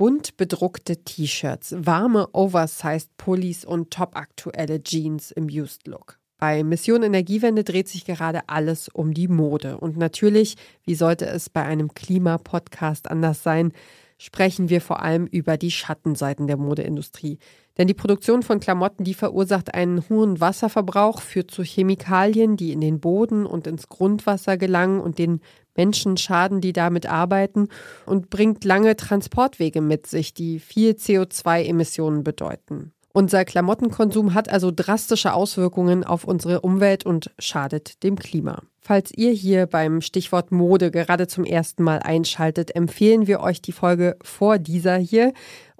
Bunt bedruckte T-Shirts, warme Oversized Pullis und topaktuelle Jeans im Used Look. Bei Mission Energiewende dreht sich gerade alles um die Mode. Und natürlich, wie sollte es bei einem Klimapodcast anders sein, sprechen wir vor allem über die Schattenseiten der Modeindustrie. Denn die Produktion von Klamotten, die verursacht einen hohen Wasserverbrauch, führt zu Chemikalien, die in den Boden und ins Grundwasser gelangen und den Menschen schaden, die damit arbeiten und bringt lange Transportwege mit sich, die viel CO2-Emissionen bedeuten. Unser Klamottenkonsum hat also drastische Auswirkungen auf unsere Umwelt und schadet dem Klima. Falls ihr hier beim Stichwort Mode gerade zum ersten Mal einschaltet, empfehlen wir euch die Folge vor dieser hier.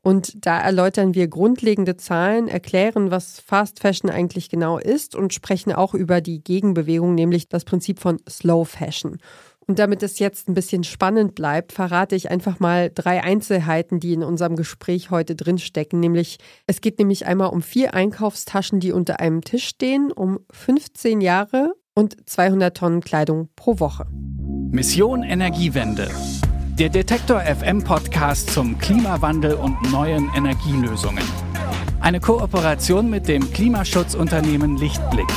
Und da erläutern wir grundlegende Zahlen, erklären, was Fast Fashion eigentlich genau ist und sprechen auch über die Gegenbewegung, nämlich das Prinzip von Slow Fashion. Und damit es jetzt ein bisschen spannend bleibt, verrate ich einfach mal drei Einzelheiten, die in unserem Gespräch heute drinstecken. Nämlich, es geht nämlich einmal um vier Einkaufstaschen, die unter einem Tisch stehen, um 15 Jahre und 200 Tonnen Kleidung pro Woche. Mission Energiewende. Der Detektor FM Podcast zum Klimawandel und neuen Energielösungen. Eine Kooperation mit dem Klimaschutzunternehmen Lichtblick.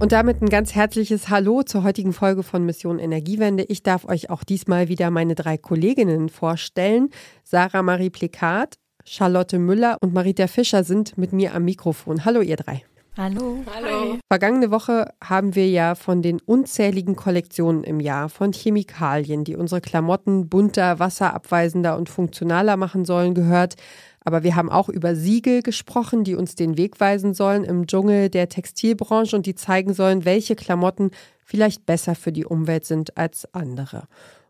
Und damit ein ganz herzliches Hallo zur heutigen Folge von Mission Energiewende. Ich darf euch auch diesmal wieder meine drei Kolleginnen vorstellen. Sarah Marie Plikat, Charlotte Müller und Marita Fischer sind mit mir am Mikrofon. Hallo ihr drei. Hallo. Hallo. Vergangene Woche haben wir ja von den unzähligen Kollektionen im Jahr von Chemikalien, die unsere Klamotten bunter, wasserabweisender und funktionaler machen sollen, gehört. Aber wir haben auch über Siegel gesprochen, die uns den Weg weisen sollen im Dschungel der Textilbranche und die zeigen sollen, welche Klamotten vielleicht besser für die Umwelt sind als andere.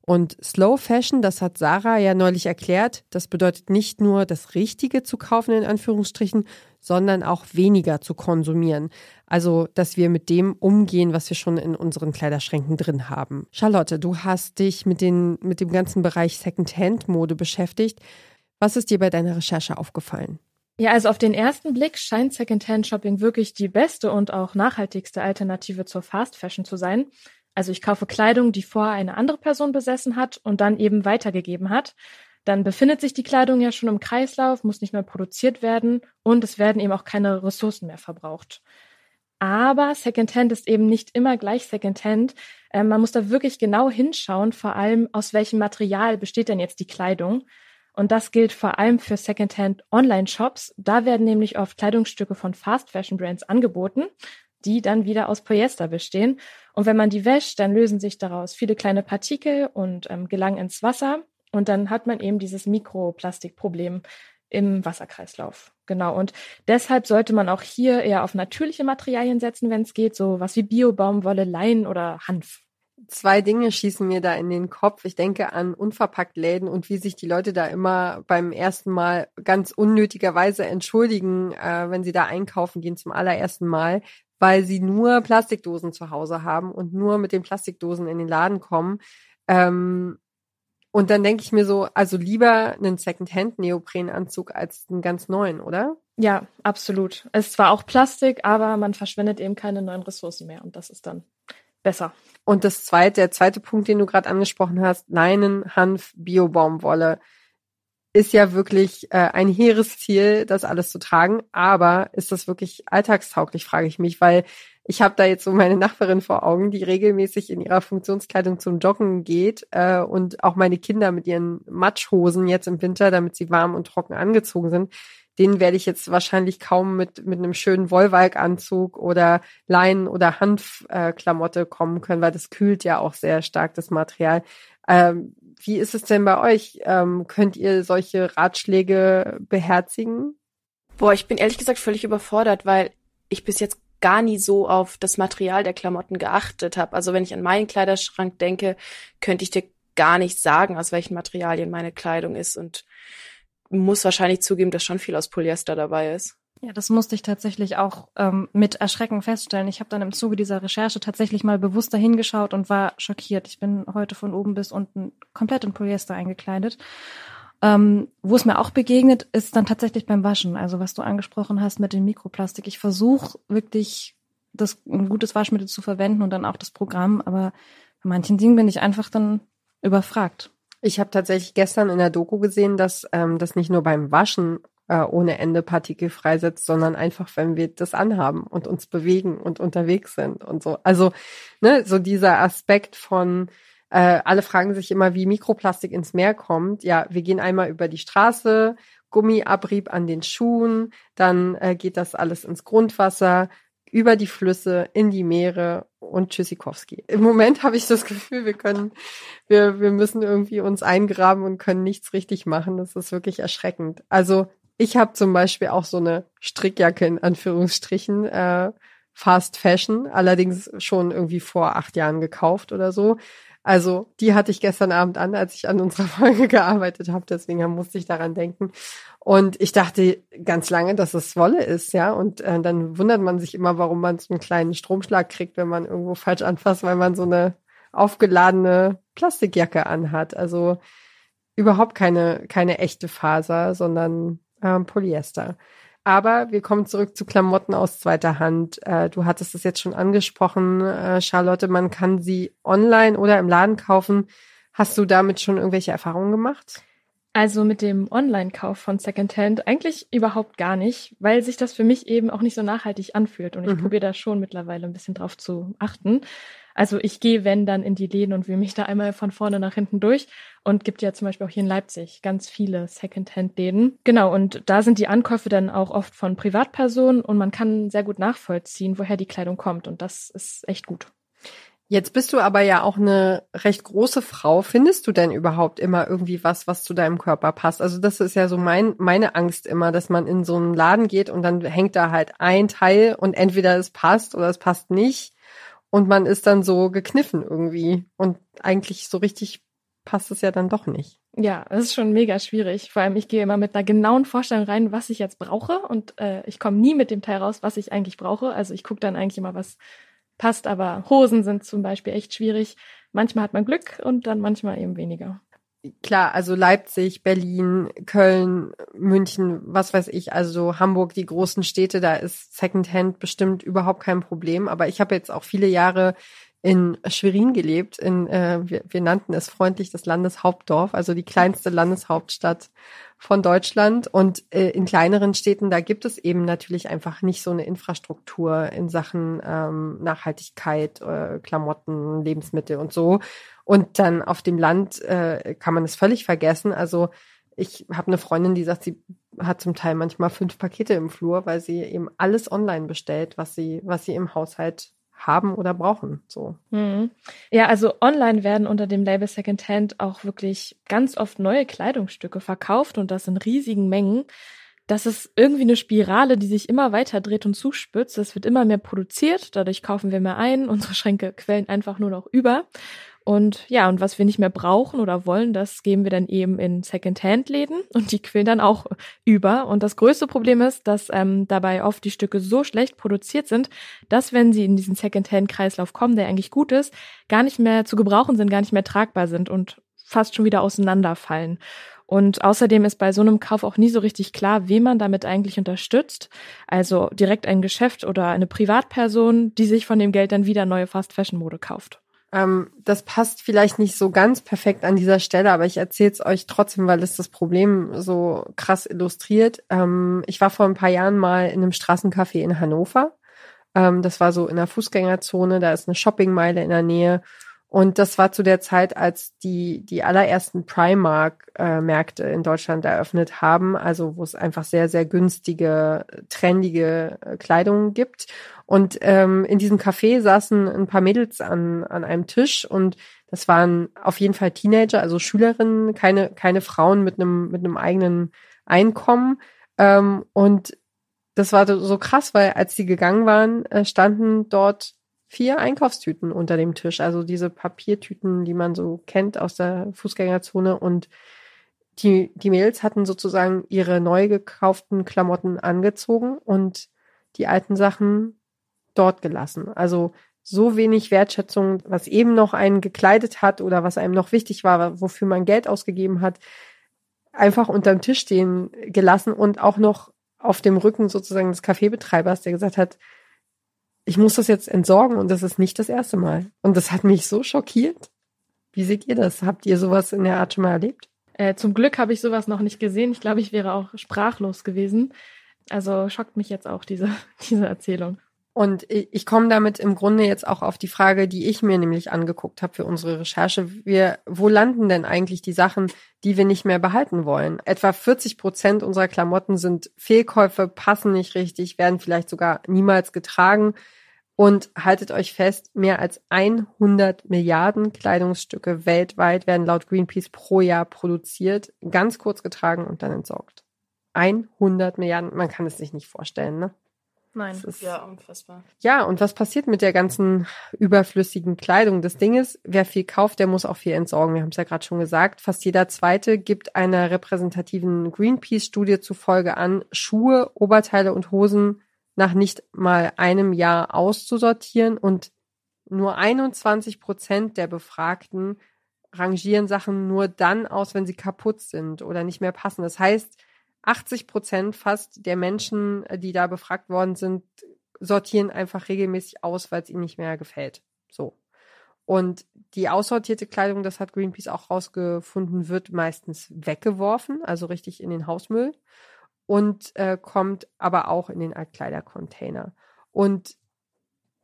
Und Slow Fashion, das hat Sarah ja neulich erklärt, das bedeutet nicht nur das Richtige zu kaufen, in Anführungsstrichen, sondern auch weniger zu konsumieren. Also, dass wir mit dem umgehen, was wir schon in unseren Kleiderschränken drin haben. Charlotte, du hast dich mit, den, mit dem ganzen Bereich Secondhand-Mode beschäftigt. Was ist dir bei deiner Recherche aufgefallen? Ja, also auf den ersten Blick scheint Secondhand-Shopping wirklich die beste und auch nachhaltigste Alternative zur Fast Fashion zu sein. Also ich kaufe Kleidung, die vorher eine andere Person besessen hat und dann eben weitergegeben hat. Dann befindet sich die Kleidung ja schon im Kreislauf, muss nicht mehr produziert werden und es werden eben auch keine Ressourcen mehr verbraucht. Aber Secondhand ist eben nicht immer gleich Secondhand. Ähm, man muss da wirklich genau hinschauen, vor allem aus welchem Material besteht denn jetzt die Kleidung. Und das gilt vor allem für Secondhand Online-Shops. Da werden nämlich oft Kleidungsstücke von Fast Fashion Brands angeboten, die dann wieder aus Polyester bestehen. Und wenn man die wäscht, dann lösen sich daraus viele kleine Partikel und ähm, gelangen ins Wasser. Und dann hat man eben dieses Mikroplastikproblem im Wasserkreislauf. Genau. Und deshalb sollte man auch hier eher auf natürliche Materialien setzen, wenn es geht, so was wie Biobaumwolle, Leinen oder Hanf. Zwei Dinge schießen mir da in den Kopf. Ich denke an unverpackt Läden und wie sich die Leute da immer beim ersten Mal ganz unnötigerweise entschuldigen, äh, wenn sie da einkaufen gehen zum allerersten Mal, weil sie nur Plastikdosen zu Hause haben und nur mit den Plastikdosen in den Laden kommen. Ähm, und dann denke ich mir so, also lieber einen Secondhand-Neoprenanzug als einen ganz neuen, oder? Ja, absolut. Es ist zwar auch Plastik, aber man verschwendet eben keine neuen Ressourcen mehr und das ist dann besser. Und das zweite, der zweite Punkt, den du gerade angesprochen hast, Leinen, Hanf, Biobaumwolle, ist ja wirklich äh, ein hehres Ziel, das alles zu tragen. Aber ist das wirklich alltagstauglich, frage ich mich, weil ich habe da jetzt so meine Nachbarin vor Augen, die regelmäßig in ihrer Funktionskleidung zum Joggen geht äh, und auch meine Kinder mit ihren Matschhosen jetzt im Winter, damit sie warm und trocken angezogen sind, den werde ich jetzt wahrscheinlich kaum mit, mit einem schönen Wollwalkanzug oder Leinen- oder Hanfklamotte äh, kommen können, weil das kühlt ja auch sehr stark das Material. Ähm, wie ist es denn bei euch? Ähm, könnt ihr solche Ratschläge beherzigen? Boah, ich bin ehrlich gesagt völlig überfordert, weil ich bis jetzt gar nie so auf das Material der Klamotten geachtet habe. Also wenn ich an meinen Kleiderschrank denke, könnte ich dir gar nicht sagen, aus welchen Materialien meine Kleidung ist und muss wahrscheinlich zugeben, dass schon viel aus Polyester dabei ist. Ja, das musste ich tatsächlich auch ähm, mit Erschrecken feststellen. Ich habe dann im Zuge dieser Recherche tatsächlich mal bewusst dahingeschaut und war schockiert. Ich bin heute von oben bis unten komplett in Polyester eingekleidet. Ähm, wo es mir auch begegnet, ist dann tatsächlich beim Waschen. Also was du angesprochen hast mit dem Mikroplastik. Ich versuche wirklich das ein gutes Waschmittel zu verwenden und dann auch das Programm, aber bei manchen Dingen bin ich einfach dann überfragt. Ich habe tatsächlich gestern in der Doku gesehen, dass ähm, das nicht nur beim Waschen äh, ohne Ende Partikel freisetzt, sondern einfach, wenn wir das anhaben und uns bewegen und unterwegs sind und so. Also, ne, so dieser Aspekt von äh, alle fragen sich immer, wie Mikroplastik ins Meer kommt. Ja, wir gehen einmal über die Straße, Gummiabrieb an den Schuhen, dann äh, geht das alles ins Grundwasser, über die Flüsse, in die Meere und Tschüssikowski. Im Moment habe ich das Gefühl, wir können, wir, wir müssen irgendwie uns eingraben und können nichts richtig machen. Das ist wirklich erschreckend. Also ich habe zum Beispiel auch so eine Strickjacke in Anführungsstrichen, äh, Fast Fashion, allerdings schon irgendwie vor acht Jahren gekauft oder so. Also die hatte ich gestern Abend an, als ich an unserer Folge gearbeitet habe. Deswegen musste ich daran denken. Und ich dachte ganz lange, dass es Wolle ist, ja. Und äh, dann wundert man sich immer, warum man so einen kleinen Stromschlag kriegt, wenn man irgendwo falsch anfasst, weil man so eine aufgeladene Plastikjacke anhat. Also überhaupt keine, keine echte Faser, sondern ähm, Polyester. Aber wir kommen zurück zu Klamotten aus zweiter Hand. Äh, du hattest es jetzt schon angesprochen, äh, Charlotte, man kann sie online oder im Laden kaufen. Hast du damit schon irgendwelche Erfahrungen gemacht? Also mit dem Online-Kauf von Secondhand eigentlich überhaupt gar nicht, weil sich das für mich eben auch nicht so nachhaltig anfühlt. Und ich mhm. probiere da schon mittlerweile ein bisschen drauf zu achten. Also ich gehe, wenn, dann in die Läden und will mich da einmal von vorne nach hinten durch. Und gibt ja zum Beispiel auch hier in Leipzig ganz viele Secondhand-Läden. Genau, und da sind die Ankäufe dann auch oft von Privatpersonen und man kann sehr gut nachvollziehen, woher die Kleidung kommt. Und das ist echt gut. Jetzt bist du aber ja auch eine recht große Frau. Findest du denn überhaupt immer irgendwie was, was zu deinem Körper passt? Also das ist ja so mein, meine Angst immer, dass man in so einen Laden geht und dann hängt da halt ein Teil und entweder es passt oder es passt nicht. Und man ist dann so gekniffen irgendwie. Und eigentlich so richtig passt es ja dann doch nicht. Ja, das ist schon mega schwierig. Vor allem, ich gehe immer mit einer genauen Vorstellung rein, was ich jetzt brauche. Und äh, ich komme nie mit dem Teil raus, was ich eigentlich brauche. Also ich gucke dann eigentlich immer, was passt. Aber Hosen sind zum Beispiel echt schwierig. Manchmal hat man Glück und dann manchmal eben weniger klar, also Leipzig, Berlin, Köln, München, was weiß ich, also Hamburg, die großen Städte, da ist Secondhand bestimmt überhaupt kein Problem. Aber ich habe jetzt auch viele Jahre in Schwerin gelebt. In, äh, wir, wir nannten es freundlich das Landeshauptdorf, also die kleinste Landeshauptstadt von Deutschland. Und äh, in kleineren Städten, da gibt es eben natürlich einfach nicht so eine Infrastruktur in Sachen ähm, Nachhaltigkeit, äh, Klamotten, Lebensmittel und so. Und dann auf dem Land äh, kann man es völlig vergessen. Also ich habe eine Freundin, die sagt, sie hat zum Teil manchmal fünf Pakete im Flur, weil sie eben alles online bestellt, was sie, was sie im Haushalt haben oder brauchen. So. Mhm. Ja, also online werden unter dem Label Secondhand auch wirklich ganz oft neue Kleidungsstücke verkauft und das in riesigen Mengen. Das ist irgendwie eine Spirale, die sich immer weiter dreht und zuspitzt. Es wird immer mehr produziert, dadurch kaufen wir mehr ein, unsere Schränke quellen einfach nur noch über. Und ja, und was wir nicht mehr brauchen oder wollen, das geben wir dann eben in Secondhand-Läden und die quillen dann auch über. Und das größte Problem ist, dass ähm, dabei oft die Stücke so schlecht produziert sind, dass wenn sie in diesen Secondhand-Kreislauf kommen, der eigentlich gut ist, gar nicht mehr zu gebrauchen sind, gar nicht mehr tragbar sind und fast schon wieder auseinanderfallen. Und außerdem ist bei so einem Kauf auch nie so richtig klar, wen man damit eigentlich unterstützt. Also direkt ein Geschäft oder eine Privatperson, die sich von dem Geld dann wieder neue Fast-Fashion-Mode kauft. Ähm, das passt vielleicht nicht so ganz perfekt an dieser Stelle, aber ich erzähle es euch trotzdem, weil es das Problem so krass illustriert. Ähm, ich war vor ein paar Jahren mal in einem Straßencafé in Hannover. Ähm, das war so in der Fußgängerzone, da ist eine Shoppingmeile in der Nähe. Und das war zu der Zeit, als die, die allerersten Primark-Märkte in Deutschland eröffnet haben, also wo es einfach sehr, sehr günstige, trendige äh, Kleidung gibt. Und ähm, in diesem Café saßen ein paar Mädels an, an einem Tisch und das waren auf jeden Fall Teenager, also Schülerinnen, keine, keine Frauen mit einem, mit einem eigenen Einkommen. Ähm, und das war so krass, weil als die gegangen waren, äh, standen dort vier Einkaufstüten unter dem Tisch. Also diese Papiertüten, die man so kennt aus der Fußgängerzone. Und die, die Mädels hatten sozusagen ihre neu gekauften Klamotten angezogen und die alten Sachen dort gelassen. Also so wenig Wertschätzung, was eben noch einen gekleidet hat oder was einem noch wichtig war, wofür man Geld ausgegeben hat, einfach unterm Tisch stehen gelassen und auch noch auf dem Rücken sozusagen des Kaffeebetreibers, der gesagt hat, ich muss das jetzt entsorgen und das ist nicht das erste Mal. Und das hat mich so schockiert. Wie seht ihr das? Habt ihr sowas in der Art schon mal erlebt? Äh, zum Glück habe ich sowas noch nicht gesehen. Ich glaube, ich wäre auch sprachlos gewesen. Also schockt mich jetzt auch diese, diese Erzählung. Und ich komme damit im Grunde jetzt auch auf die Frage, die ich mir nämlich angeguckt habe für unsere Recherche. Wir, wo landen denn eigentlich die Sachen, die wir nicht mehr behalten wollen? Etwa 40 Prozent unserer Klamotten sind Fehlkäufe, passen nicht richtig, werden vielleicht sogar niemals getragen. Und haltet euch fest, mehr als 100 Milliarden Kleidungsstücke weltweit werden laut Greenpeace pro Jahr produziert, ganz kurz getragen und dann entsorgt. 100 Milliarden, man kann es sich nicht vorstellen, ne? Nein. Ist, ja, unfassbar. Ja, und was passiert mit der ganzen überflüssigen Kleidung? Das Ding ist, wer viel kauft, der muss auch viel entsorgen. Wir haben es ja gerade schon gesagt. Fast jeder Zweite gibt einer repräsentativen Greenpeace-Studie zufolge an, Schuhe, Oberteile und Hosen nach nicht mal einem Jahr auszusortieren und nur 21 Prozent der Befragten rangieren Sachen nur dann aus, wenn sie kaputt sind oder nicht mehr passen. Das heißt, 80 Prozent fast der Menschen, äh, die da befragt worden sind, sortieren einfach regelmäßig aus, weil es ihnen nicht mehr gefällt. So. Und die aussortierte Kleidung, das hat Greenpeace auch rausgefunden, wird meistens weggeworfen, also richtig in den Hausmüll und äh, kommt aber auch in den Altkleidercontainer. Und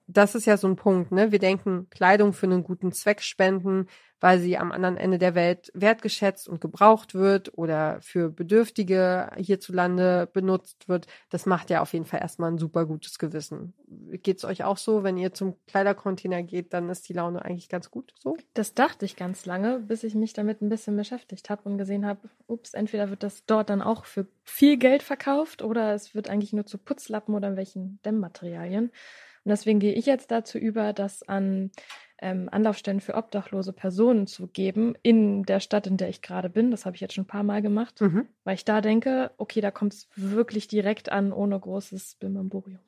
das ist ja so ein Punkt, ne? Wir denken, Kleidung für einen guten Zweck spenden, weil sie am anderen Ende der Welt wertgeschätzt und gebraucht wird oder für Bedürftige hierzulande benutzt wird. Das macht ja auf jeden Fall erstmal ein super gutes Gewissen. Geht's euch auch so, wenn ihr zum Kleidercontainer geht, dann ist die Laune eigentlich ganz gut so? Das dachte ich ganz lange, bis ich mich damit ein bisschen beschäftigt habe und gesehen habe, ups, entweder wird das dort dann auch für viel Geld verkauft oder es wird eigentlich nur zu Putzlappen oder welchen Dämmmaterialien. Und deswegen gehe ich jetzt dazu über, das an ähm, Anlaufstellen für obdachlose Personen zu geben in der Stadt, in der ich gerade bin. Das habe ich jetzt schon ein paar Mal gemacht, mhm. weil ich da denke, okay, da kommt es wirklich direkt an, ohne großes Bimbamborium.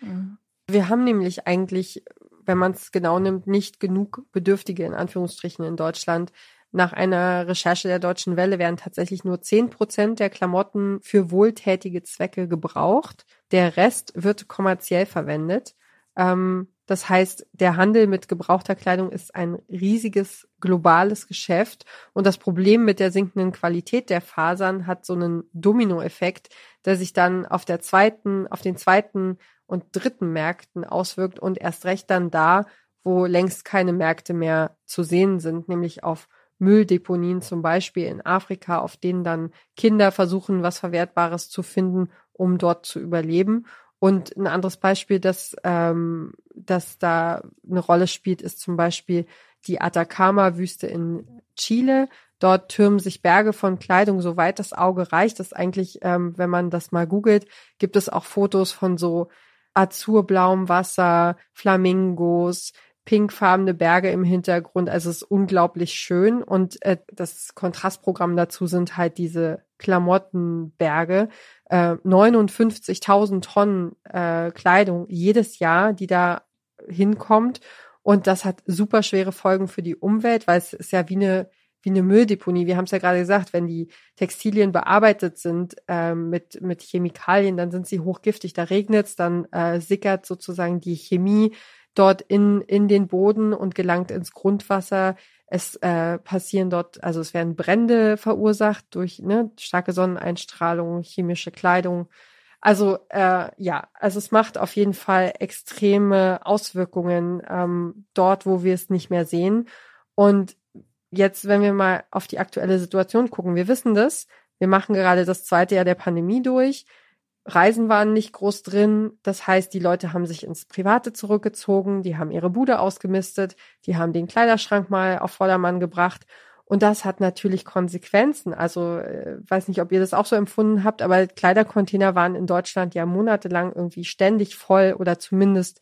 Mhm. Wir haben nämlich eigentlich, wenn man es genau nimmt, nicht genug Bedürftige in Anführungsstrichen in Deutschland. Nach einer Recherche der Deutschen Welle werden tatsächlich nur zehn Prozent der Klamotten für wohltätige Zwecke gebraucht. Der Rest wird kommerziell verwendet. Ähm, das heißt, der Handel mit gebrauchter Kleidung ist ein riesiges globales Geschäft und das Problem mit der sinkenden Qualität der Fasern hat so einen Dominoeffekt, der sich dann auf der zweiten, auf den zweiten und dritten Märkten auswirkt und erst recht dann da, wo längst keine Märkte mehr zu sehen sind, nämlich auf Mülldeponien zum Beispiel in Afrika, auf denen dann Kinder versuchen, was Verwertbares zu finden, um dort zu überleben. Und ein anderes Beispiel, das, ähm, das da eine Rolle spielt, ist zum Beispiel die Atacama-Wüste in Chile. Dort türmen sich Berge von Kleidung, soweit das Auge reicht. Das eigentlich, ähm, wenn man das mal googelt, gibt es auch Fotos von so azurblauem Wasser, Flamingos, pinkfarbene Berge im Hintergrund. Also es ist unglaublich schön. Und äh, das Kontrastprogramm dazu sind halt diese Klamottenberge. Äh, 59.000 Tonnen äh, Kleidung jedes Jahr, die da hinkommt. Und das hat super schwere Folgen für die Umwelt, weil es ist ja wie eine wie eine Mülldeponie. Wir haben es ja gerade gesagt, wenn die Textilien bearbeitet sind ähm, mit, mit Chemikalien, dann sind sie hochgiftig. Da regnet es, dann äh, sickert sozusagen die Chemie dort in, in den Boden und gelangt ins Grundwasser. Es äh, passieren dort, also es werden Brände verursacht durch ne, starke Sonneneinstrahlung, chemische Kleidung. Also äh, ja, also es macht auf jeden Fall extreme Auswirkungen ähm, dort, wo wir es nicht mehr sehen. Und jetzt, wenn wir mal auf die aktuelle Situation gucken, wir wissen das, wir machen gerade das zweite Jahr der Pandemie durch. Reisen waren nicht groß drin. Das heißt, die Leute haben sich ins Private zurückgezogen, die haben ihre Bude ausgemistet, die haben den Kleiderschrank mal auf Vordermann gebracht. Und das hat natürlich Konsequenzen. Also, äh, weiß nicht, ob ihr das auch so empfunden habt, aber Kleidercontainer waren in Deutschland ja monatelang irgendwie ständig voll oder zumindest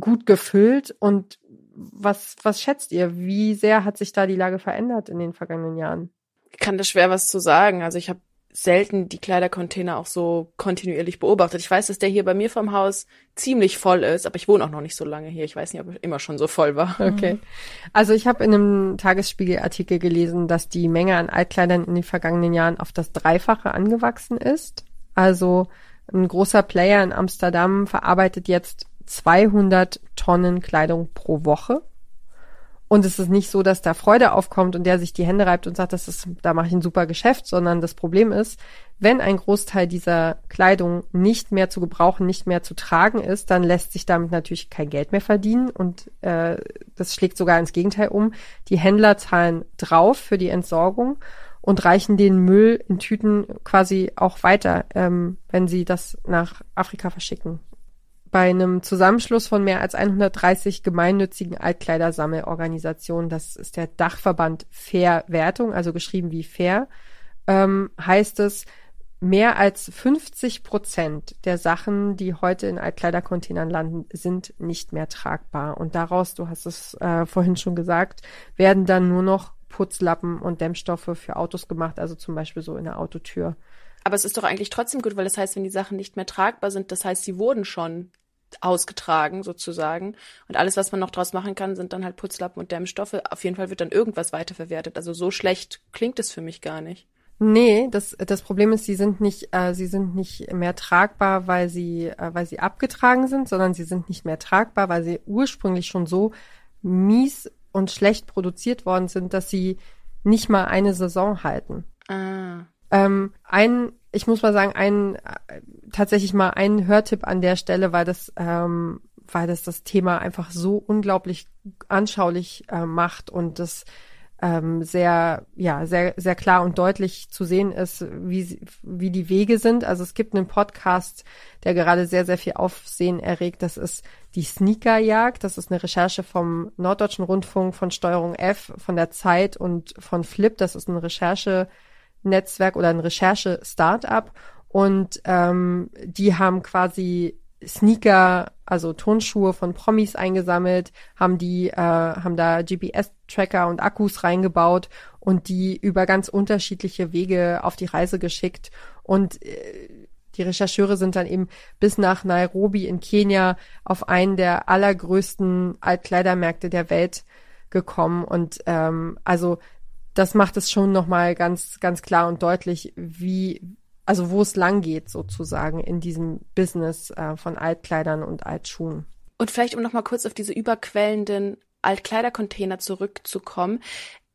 gut gefüllt. Und was, was schätzt ihr? Wie sehr hat sich da die Lage verändert in den vergangenen Jahren? Ich kann da schwer was zu sagen. Also ich habe selten die Kleidercontainer auch so kontinuierlich beobachtet. Ich weiß, dass der hier bei mir vom Haus ziemlich voll ist, aber ich wohne auch noch nicht so lange hier. Ich weiß nicht, ob er immer schon so voll war. Okay. Also ich habe in einem Tagesspiegelartikel gelesen, dass die Menge an Altkleidern in den vergangenen Jahren auf das Dreifache angewachsen ist. Also ein großer Player in Amsterdam verarbeitet jetzt 200 Tonnen Kleidung pro Woche. Und es ist nicht so, dass da Freude aufkommt und der sich die Hände reibt und sagt, das ist, da mache ich ein super Geschäft, sondern das Problem ist, wenn ein Großteil dieser Kleidung nicht mehr zu gebrauchen, nicht mehr zu tragen ist, dann lässt sich damit natürlich kein Geld mehr verdienen und äh, das schlägt sogar ins Gegenteil um. Die Händler zahlen drauf für die Entsorgung und reichen den Müll in Tüten quasi auch weiter, ähm, wenn sie das nach Afrika verschicken bei einem Zusammenschluss von mehr als 130 gemeinnützigen Altkleidersammelorganisationen, das ist der Dachverband Fair Wertung, also geschrieben wie Fair, ähm, heißt es, mehr als 50 Prozent der Sachen, die heute in Altkleidercontainern landen, sind nicht mehr tragbar. Und daraus, du hast es äh, vorhin schon gesagt, werden dann nur noch Putzlappen und Dämmstoffe für Autos gemacht, also zum Beispiel so in der Autotür. Aber es ist doch eigentlich trotzdem gut, weil das heißt, wenn die Sachen nicht mehr tragbar sind, das heißt, sie wurden schon ausgetragen sozusagen. Und alles, was man noch draus machen kann, sind dann halt Putzlappen und Dämmstoffe. Auf jeden Fall wird dann irgendwas weiterverwertet. Also so schlecht klingt es für mich gar nicht. Nee, das, das Problem ist, sie sind nicht, äh, sie sind nicht mehr tragbar, weil sie, äh, weil sie abgetragen sind, sondern sie sind nicht mehr tragbar, weil sie ursprünglich schon so mies und schlecht produziert worden sind, dass sie nicht mal eine Saison halten. Ah. Ähm, ein ich muss mal sagen, ein tatsächlich mal ein Hörtipp an der Stelle, weil das, ähm, weil das das Thema einfach so unglaublich anschaulich äh, macht und das ähm, sehr, ja, sehr, sehr klar und deutlich zu sehen ist, wie, wie die Wege sind. Also es gibt einen Podcast, der gerade sehr, sehr viel Aufsehen erregt. Das ist die Sneakerjagd. Das ist eine Recherche vom Norddeutschen Rundfunk, von Steuerung F, von der Zeit und von Flip. Das ist eine Recherche Netzwerk oder ein Recherche-Startup und ähm, die haben quasi Sneaker, also Turnschuhe von Promis eingesammelt, haben die, äh, haben da GPS-Tracker und Akkus reingebaut und die über ganz unterschiedliche Wege auf die Reise geschickt. Und äh, die Rechercheure sind dann eben bis nach Nairobi in Kenia auf einen der allergrößten Altkleidermärkte der Welt gekommen. Und ähm, also das macht es schon nochmal ganz, ganz klar und deutlich, wie, also wo es lang geht sozusagen in diesem Business äh, von Altkleidern und Altschuhen. Und vielleicht, um nochmal kurz auf diese überquellenden Altkleidercontainer zurückzukommen.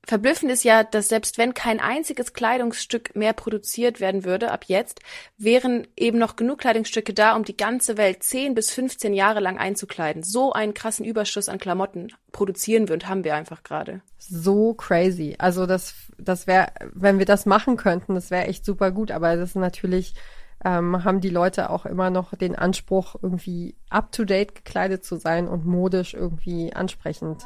Verblüffend ist ja, dass selbst wenn kein einziges Kleidungsstück mehr produziert werden würde, ab jetzt, wären eben noch genug Kleidungsstücke da, um die ganze Welt 10 bis 15 Jahre lang einzukleiden. So einen krassen Überschuss an Klamotten produzieren wir und haben wir einfach gerade. So crazy. Also das, das wäre, wenn wir das machen könnten, das wäre echt super gut. Aber das ist natürlich, ähm, haben die Leute auch immer noch den Anspruch, irgendwie up to date gekleidet zu sein und modisch irgendwie ansprechend.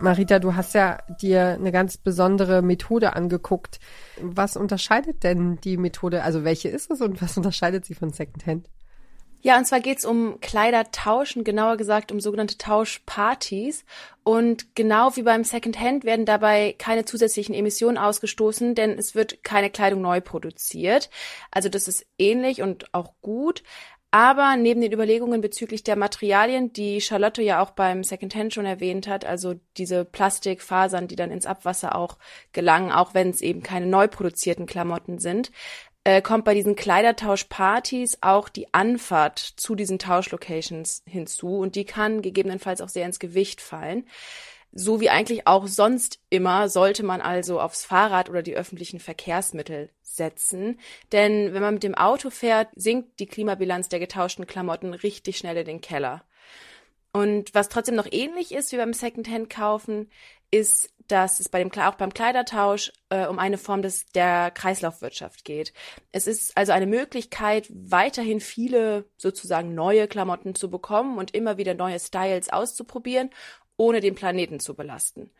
Marita, du hast ja dir eine ganz besondere Methode angeguckt. Was unterscheidet denn die Methode? Also welche ist es und was unterscheidet sie von Secondhand? Ja, und zwar geht's um Kleidertauschen, genauer gesagt um sogenannte Tauschpartys. Und genau wie beim Secondhand werden dabei keine zusätzlichen Emissionen ausgestoßen, denn es wird keine Kleidung neu produziert. Also das ist ähnlich und auch gut. Aber neben den Überlegungen bezüglich der Materialien, die Charlotte ja auch beim Secondhand schon erwähnt hat, also diese Plastikfasern, die dann ins Abwasser auch gelangen, auch wenn es eben keine neu produzierten Klamotten sind, äh, kommt bei diesen Kleidertauschpartys auch die Anfahrt zu diesen Tauschlocations hinzu und die kann gegebenenfalls auch sehr ins Gewicht fallen. So wie eigentlich auch sonst immer sollte man also aufs Fahrrad oder die öffentlichen Verkehrsmittel setzen. Denn wenn man mit dem Auto fährt, sinkt die Klimabilanz der getauschten Klamotten richtig schnell in den Keller. Und was trotzdem noch ähnlich ist wie beim Secondhand kaufen, ist, dass es bei dem auch beim Kleidertausch äh, um eine Form des der Kreislaufwirtschaft geht. Es ist also eine Möglichkeit, weiterhin viele sozusagen neue Klamotten zu bekommen und immer wieder neue Styles auszuprobieren, ohne den Planeten zu belasten.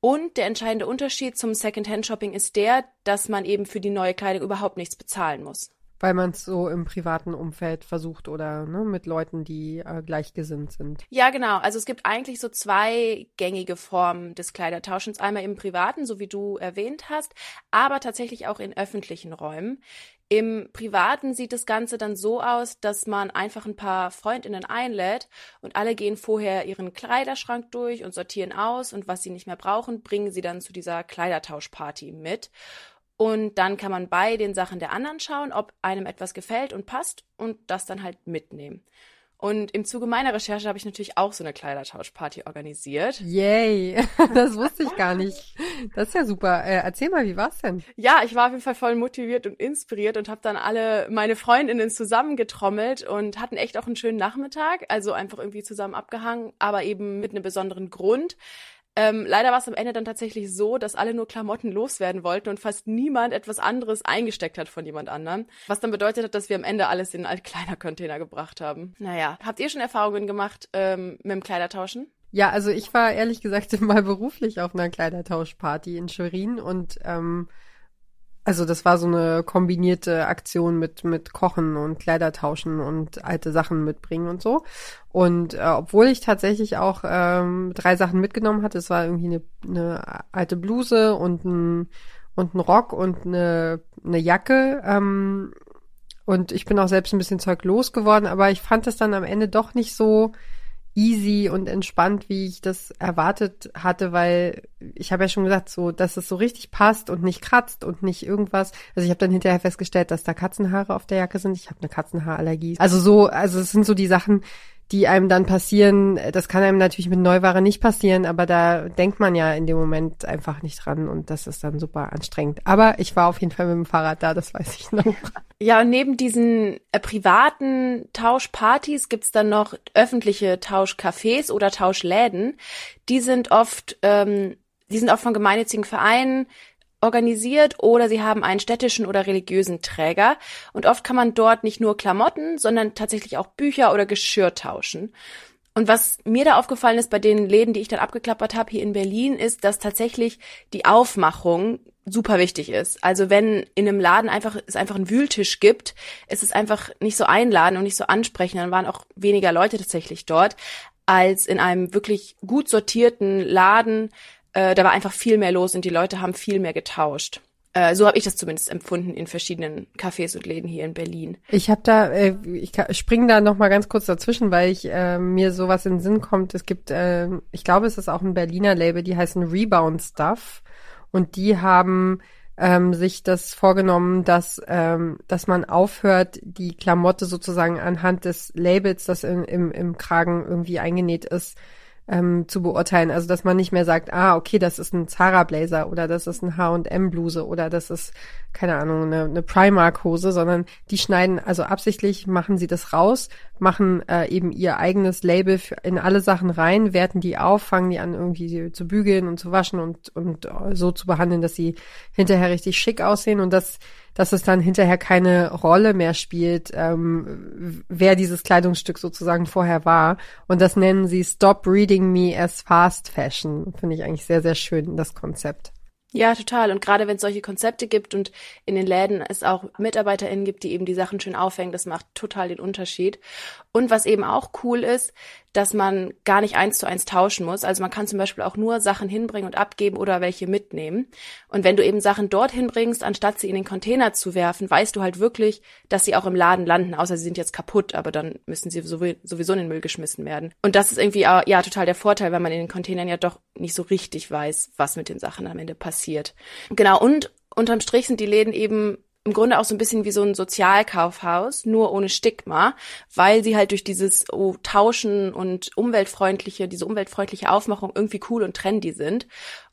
Und der entscheidende Unterschied zum Secondhand-Shopping ist der, dass man eben für die neue Kleidung überhaupt nichts bezahlen muss. Weil man es so im privaten Umfeld versucht oder ne, mit Leuten, die äh, gleichgesinnt sind. Ja, genau. Also es gibt eigentlich so zwei gängige Formen des Kleidertauschens. Einmal im privaten, so wie du erwähnt hast, aber tatsächlich auch in öffentlichen Räumen. Im Privaten sieht das Ganze dann so aus, dass man einfach ein paar Freundinnen einlädt und alle gehen vorher ihren Kleiderschrank durch und sortieren aus und was sie nicht mehr brauchen, bringen sie dann zu dieser Kleidertauschparty mit. Und dann kann man bei den Sachen der anderen schauen, ob einem etwas gefällt und passt und das dann halt mitnehmen. Und im Zuge meiner Recherche habe ich natürlich auch so eine Kleidertauschparty organisiert. Yay, das wusste ich gar nicht. Das ist ja super. Äh, erzähl mal, wie war's denn? Ja, ich war auf jeden Fall voll motiviert und inspiriert und habe dann alle meine Freundinnen zusammengetrommelt und hatten echt auch einen schönen Nachmittag. Also einfach irgendwie zusammen abgehangen, aber eben mit einem besonderen Grund. Ähm, leider war es am Ende dann tatsächlich so, dass alle nur Klamotten loswerden wollten und fast niemand etwas anderes eingesteckt hat von jemand anderem. Was dann bedeutet hat, dass wir am Ende alles in einen Altkleidercontainer gebracht haben. Naja, habt ihr schon Erfahrungen gemacht ähm, mit dem Kleidertauschen? Ja, also ich war ehrlich gesagt mal beruflich auf einer Kleidertauschparty in Schwerin und ähm, also das war so eine kombinierte Aktion mit mit Kochen und Kleidertauschen und alte Sachen mitbringen und so. Und äh, obwohl ich tatsächlich auch ähm, drei Sachen mitgenommen hatte, es war irgendwie eine, eine alte Bluse und ein und ein Rock und eine eine Jacke. Ähm, und ich bin auch selbst ein bisschen Zeug losgeworden, aber ich fand es dann am Ende doch nicht so easy und entspannt, wie ich das erwartet hatte, weil ich habe ja schon gesagt, so, dass es so richtig passt und nicht kratzt und nicht irgendwas. Also ich habe dann hinterher festgestellt, dass da Katzenhaare auf der Jacke sind. Ich habe eine Katzenhaarallergie. Also so, also es sind so die Sachen, die einem dann passieren. Das kann einem natürlich mit Neuware nicht passieren, aber da denkt man ja in dem Moment einfach nicht dran und das ist dann super anstrengend. Aber ich war auf jeden Fall mit dem Fahrrad da, das weiß ich noch. Ja, und neben diesen äh, privaten Tauschpartys gibt's dann noch öffentliche Tauschcafés oder Tauschläden. Die sind oft, ähm, die sind auch von gemeinnützigen Vereinen organisiert oder sie haben einen städtischen oder religiösen Träger. Und oft kann man dort nicht nur Klamotten, sondern tatsächlich auch Bücher oder Geschirr tauschen. Und was mir da aufgefallen ist bei den Läden, die ich dann abgeklappert habe hier in Berlin, ist, dass tatsächlich die Aufmachung super wichtig ist. Also wenn in einem Laden einfach es einfach einen Wühltisch gibt, ist es einfach nicht so einladend und nicht so ansprechend. Dann waren auch weniger Leute tatsächlich dort als in einem wirklich gut sortierten Laden, äh, da war einfach viel mehr los und die Leute haben viel mehr getauscht. Äh, so habe ich das zumindest empfunden in verschiedenen Cafés und Läden hier in Berlin. Ich habe da, äh, ich springe da noch mal ganz kurz dazwischen, weil ich äh, mir sowas in den Sinn kommt. Es gibt, äh, ich glaube, es ist auch ein Berliner Label, die heißen Rebound Stuff und die haben ähm, sich das vorgenommen, dass ähm, dass man aufhört, die Klamotte sozusagen anhand des Labels, das in, im im Kragen irgendwie eingenäht ist, ähm, zu beurteilen. Also dass man nicht mehr sagt, ah, okay, das ist ein Zara Blazer oder das ist ein H&M Bluse oder das ist keine Ahnung eine, eine Primark Hose, sondern die schneiden also absichtlich machen sie das raus, machen äh, eben ihr eigenes Label in alle Sachen rein, werten die auf, fangen die an irgendwie zu bügeln und zu waschen und und so zu behandeln, dass sie hinterher richtig schick aussehen und das dass es dann hinterher keine Rolle mehr spielt, ähm, wer dieses Kleidungsstück sozusagen vorher war. Und das nennen sie Stop Reading Me as Fast Fashion. Finde ich eigentlich sehr, sehr schön, das Konzept. Ja, total. Und gerade wenn es solche Konzepte gibt und in den Läden es auch MitarbeiterInnen gibt, die eben die Sachen schön aufhängen, das macht total den Unterschied. Und was eben auch cool ist, dass man gar nicht eins zu eins tauschen muss. Also man kann zum Beispiel auch nur Sachen hinbringen und abgeben oder welche mitnehmen. Und wenn du eben Sachen dorthin bringst, anstatt sie in den Container zu werfen, weißt du halt wirklich, dass sie auch im Laden landen, außer sie sind jetzt kaputt, aber dann müssen sie sowieso in den Müll geschmissen werden. Und das ist irgendwie ja total der Vorteil, weil man in den Containern ja doch nicht so richtig weiß, was mit den Sachen am Ende passiert. Genau, und unterm Strich sind die Läden eben im Grunde auch so ein bisschen wie so ein Sozialkaufhaus, nur ohne Stigma, weil sie halt durch dieses oh, Tauschen und umweltfreundliche, diese umweltfreundliche Aufmachung irgendwie cool und trendy sind.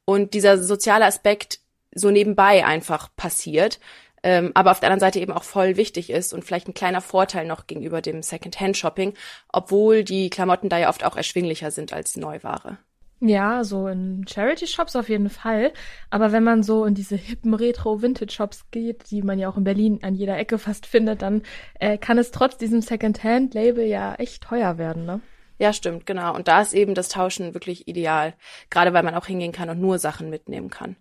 Und dieser soziale Aspekt so nebenbei einfach passiert, ähm, aber auf der anderen Seite eben auch voll wichtig ist und vielleicht ein kleiner Vorteil noch gegenüber dem Second-Hand-Shopping, obwohl die Klamotten da ja oft auch erschwinglicher sind als Neuware. Ja, so in Charity-Shops auf jeden Fall. Aber wenn man so in diese hippen Retro-Vintage-Shops geht, die man ja auch in Berlin an jeder Ecke fast findet, dann äh, kann es trotz diesem Second-Hand-Label ja echt teuer werden, ne? Ja, stimmt, genau. Und da ist eben das Tauschen wirklich ideal. Gerade weil man auch hingehen kann und nur Sachen mitnehmen kann.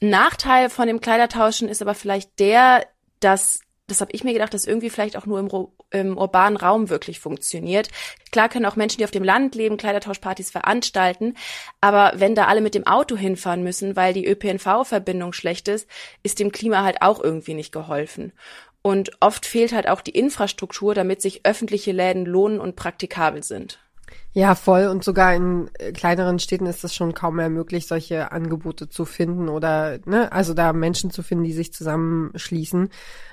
Nachteil von dem Kleidertauschen ist aber vielleicht der, dass das habe ich mir gedacht, dass irgendwie vielleicht auch nur im, im, urbanen Raum wirklich funktioniert. Klar können auch Menschen, die auf dem Land leben, Kleidertauschpartys veranstalten, aber wenn da alle mit dem Auto hinfahren müssen, weil die ÖPNV-Verbindung schlecht ist, ist dem Klima halt auch irgendwie nicht geholfen. Und oft fehlt halt auch die Infrastruktur, damit sich öffentliche Läden lohnen und praktikabel sind. Ja, voll. Und sogar in äh, kleineren Städten ist es schon kaum mehr möglich, solche Angebote zu finden oder, ne, also da Menschen zu finden, die sich zusammenschließen.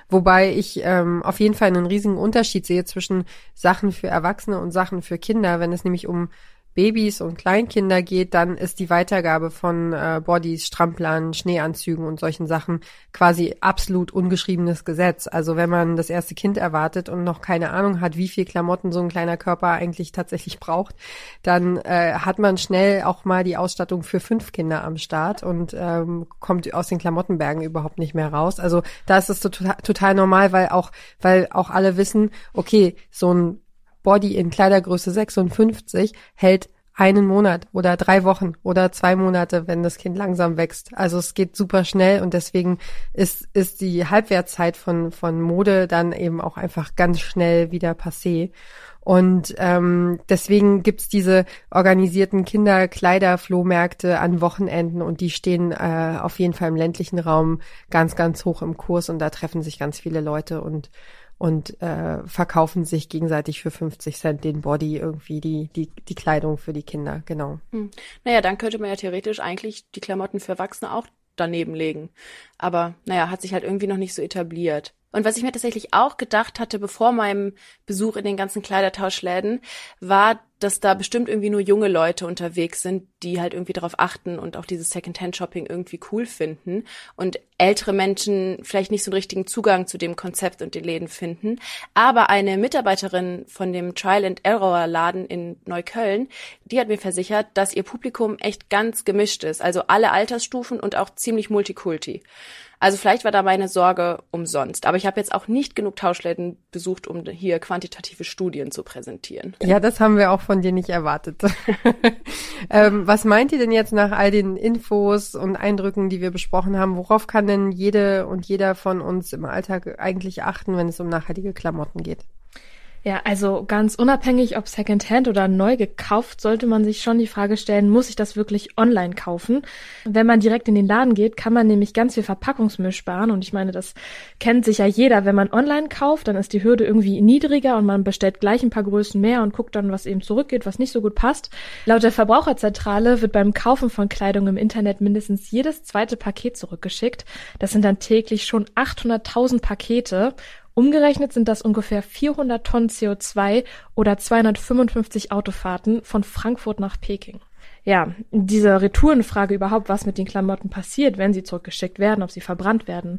Wobei ich ähm, auf jeden Fall einen riesigen Unterschied sehe zwischen Sachen für Erwachsene und Sachen für Kinder, wenn es nämlich um Babys und Kleinkinder geht, dann ist die Weitergabe von äh, Bodies, Stramplern, Schneeanzügen und solchen Sachen quasi absolut ungeschriebenes Gesetz. Also wenn man das erste Kind erwartet und noch keine Ahnung hat, wie viel Klamotten so ein kleiner Körper eigentlich tatsächlich braucht, dann äh, hat man schnell auch mal die Ausstattung für fünf Kinder am Start und ähm, kommt aus den Klamottenbergen überhaupt nicht mehr raus. Also da ist es total, total normal, weil auch, weil auch alle wissen, okay, so ein Body in Kleidergröße 56 hält einen Monat oder drei Wochen oder zwei Monate, wenn das Kind langsam wächst. Also es geht super schnell und deswegen ist, ist die Halbwertszeit von, von Mode dann eben auch einfach ganz schnell wieder passé. Und ähm, deswegen gibt's diese organisierten Kinderkleiderflohmärkte an Wochenenden und die stehen äh, auf jeden Fall im ländlichen Raum ganz, ganz hoch im Kurs und da treffen sich ganz viele Leute und und äh, verkaufen sich gegenseitig für 50 Cent den Body irgendwie die die die Kleidung für die Kinder genau. Hm. Naja, dann könnte man ja theoretisch eigentlich die Klamotten für Erwachsene auch daneben legen. Aber naja, hat sich halt irgendwie noch nicht so etabliert. Und was ich mir tatsächlich auch gedacht hatte, bevor meinem Besuch in den ganzen Kleidertauschläden, war, dass da bestimmt irgendwie nur junge Leute unterwegs sind, die halt irgendwie darauf achten und auch dieses Secondhand-Shopping irgendwie cool finden und ältere Menschen vielleicht nicht so einen richtigen Zugang zu dem Konzept und den Läden finden. Aber eine Mitarbeiterin von dem Trial and Error Laden in Neukölln, die hat mir versichert, dass ihr Publikum echt ganz gemischt ist, also alle Altersstufen und auch ziemlich multikulti. Also vielleicht war da meine Sorge umsonst. Aber ich habe jetzt auch nicht genug Tauschläden besucht, um hier quantitative Studien zu präsentieren. Ja, das haben wir auch von dir nicht erwartet. ähm, was meint ihr denn jetzt nach all den Infos und Eindrücken, die wir besprochen haben? Worauf kann denn jede und jeder von uns im Alltag eigentlich achten, wenn es um nachhaltige Klamotten geht? Ja, also ganz unabhängig, ob Secondhand oder neu gekauft, sollte man sich schon die Frage stellen, muss ich das wirklich online kaufen? Wenn man direkt in den Laden geht, kann man nämlich ganz viel Verpackungsmüll sparen. Und ich meine, das kennt sich ja jeder. Wenn man online kauft, dann ist die Hürde irgendwie niedriger und man bestellt gleich ein paar Größen mehr und guckt dann, was eben zurückgeht, was nicht so gut passt. Laut der Verbraucherzentrale wird beim Kaufen von Kleidung im Internet mindestens jedes zweite Paket zurückgeschickt. Das sind dann täglich schon 800.000 Pakete. Umgerechnet sind das ungefähr 400 Tonnen CO2 oder 255 Autofahrten von Frankfurt nach Peking. Ja, diese Retourenfrage überhaupt, was mit den Klamotten passiert, wenn sie zurückgeschickt werden, ob sie verbrannt werden,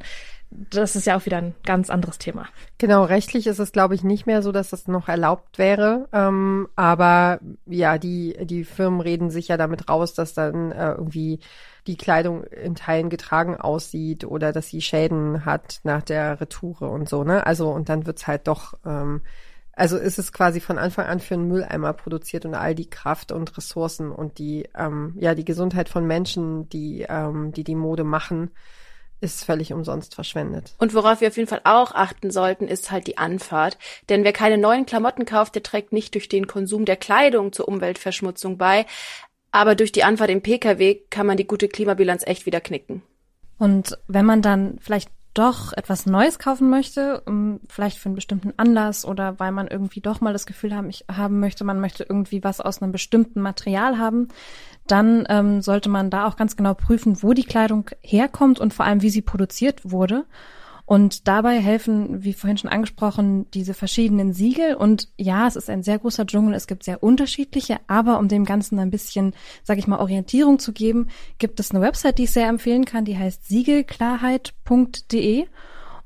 das ist ja auch wieder ein ganz anderes Thema. Genau, rechtlich ist es, glaube ich, nicht mehr so, dass das noch erlaubt wäre. Ähm, aber ja, die, die Firmen reden sich ja damit raus, dass dann äh, irgendwie die Kleidung in Teilen getragen aussieht oder dass sie Schäden hat nach der Retoure und so, ne? Also, und dann wird's halt doch, ähm, also ist es quasi von Anfang an für einen Mülleimer produziert und all die Kraft und Ressourcen und die, ähm, ja, die Gesundheit von Menschen, die, ähm, die die Mode machen, ist völlig umsonst verschwendet. Und worauf wir auf jeden Fall auch achten sollten, ist halt die Anfahrt. Denn wer keine neuen Klamotten kauft, der trägt nicht durch den Konsum der Kleidung zur Umweltverschmutzung bei. Aber durch die Anfahrt im Pkw kann man die gute Klimabilanz echt wieder knicken. Und wenn man dann vielleicht doch etwas Neues kaufen möchte, vielleicht für einen bestimmten Anlass oder weil man irgendwie doch mal das Gefühl haben, ich, haben möchte, man möchte irgendwie was aus einem bestimmten Material haben, dann ähm, sollte man da auch ganz genau prüfen, wo die Kleidung herkommt und vor allem, wie sie produziert wurde. Und dabei helfen, wie vorhin schon angesprochen, diese verschiedenen Siegel. Und ja, es ist ein sehr großer Dschungel, es gibt sehr unterschiedliche, aber um dem Ganzen ein bisschen, sage ich mal, Orientierung zu geben, gibt es eine Website, die ich sehr empfehlen kann, die heißt siegelklarheit.de.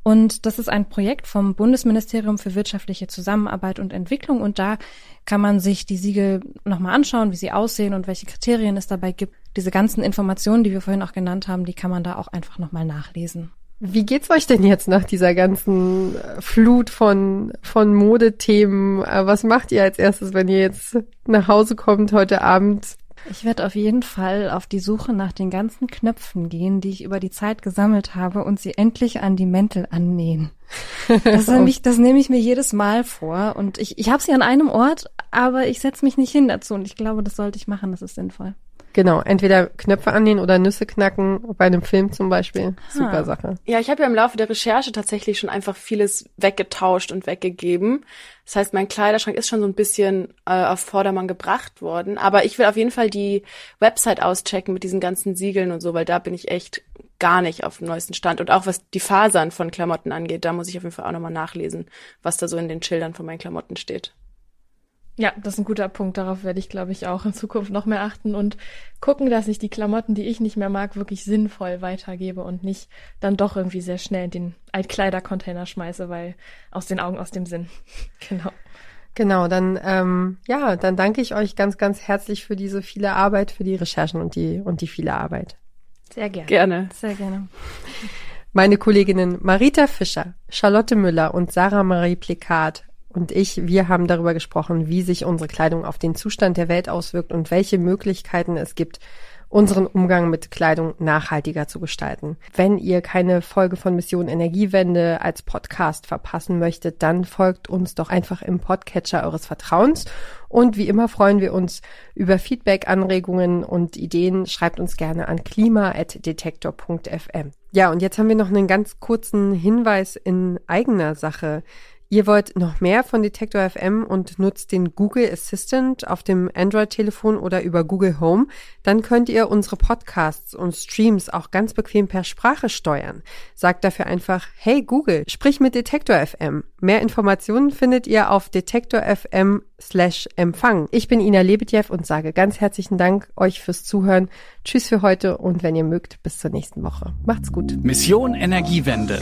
Und das ist ein Projekt vom Bundesministerium für wirtschaftliche Zusammenarbeit und Entwicklung. Und da kann man sich die Siegel nochmal anschauen, wie sie aussehen und welche Kriterien es dabei gibt. Diese ganzen Informationen, die wir vorhin auch genannt haben, die kann man da auch einfach nochmal nachlesen. Wie geht's euch denn jetzt nach dieser ganzen äh, Flut von, von Modethemen? Äh, was macht ihr als erstes, wenn ihr jetzt nach Hause kommt heute Abend? Ich werde auf jeden Fall auf die Suche nach den ganzen Knöpfen gehen, die ich über die Zeit gesammelt habe und sie endlich an die Mäntel annähen. Das, nämlich, das nehme ich mir jedes Mal vor und ich, ich habe sie an einem Ort, aber ich setze mich nicht hin dazu und ich glaube, das sollte ich machen, das ist sinnvoll. Genau, entweder Knöpfe annehmen oder Nüsse knacken, bei einem Film zum Beispiel. Super Sache. Ja, ich habe ja im Laufe der Recherche tatsächlich schon einfach vieles weggetauscht und weggegeben. Das heißt, mein Kleiderschrank ist schon so ein bisschen äh, auf Vordermann gebracht worden. Aber ich will auf jeden Fall die Website auschecken mit diesen ganzen Siegeln und so, weil da bin ich echt gar nicht auf dem neuesten Stand. Und auch was die Fasern von Klamotten angeht, da muss ich auf jeden Fall auch nochmal nachlesen, was da so in den Schildern von meinen Klamotten steht. Ja, das ist ein guter Punkt. Darauf werde ich, glaube ich, auch in Zukunft noch mehr achten und gucken, dass ich die Klamotten, die ich nicht mehr mag, wirklich sinnvoll weitergebe und nicht dann doch irgendwie sehr schnell in den Altkleidercontainer schmeiße, weil aus den Augen, aus dem Sinn. genau. Genau, dann ähm, ja, dann danke ich euch ganz, ganz herzlich für diese viele Arbeit, für die Recherchen und die und die viele Arbeit. Sehr gerne. Gerne. Sehr gerne. Meine Kolleginnen Marita Fischer, Charlotte Müller und Sarah Marie Plikat und ich, wir haben darüber gesprochen, wie sich unsere Kleidung auf den Zustand der Welt auswirkt und welche Möglichkeiten es gibt, unseren Umgang mit Kleidung nachhaltiger zu gestalten. Wenn ihr keine Folge von Mission Energiewende als Podcast verpassen möchtet, dann folgt uns doch einfach im Podcatcher eures Vertrauens. Und wie immer freuen wir uns über Feedback, Anregungen und Ideen. Schreibt uns gerne an klima.detektor.fm. Ja, und jetzt haben wir noch einen ganz kurzen Hinweis in eigener Sache. Ihr wollt noch mehr von Detektor FM und nutzt den Google Assistant auf dem Android-Telefon oder über Google Home, dann könnt ihr unsere Podcasts und Streams auch ganz bequem per Sprache steuern. Sagt dafür einfach, hey Google, sprich mit Detektor FM. Mehr Informationen findet ihr auf detektor FM slash Empfang. Ich bin Ina Lebedjew und sage ganz herzlichen Dank euch fürs Zuhören. Tschüss für heute und wenn ihr mögt, bis zur nächsten Woche. Macht's gut. Mission Energiewende.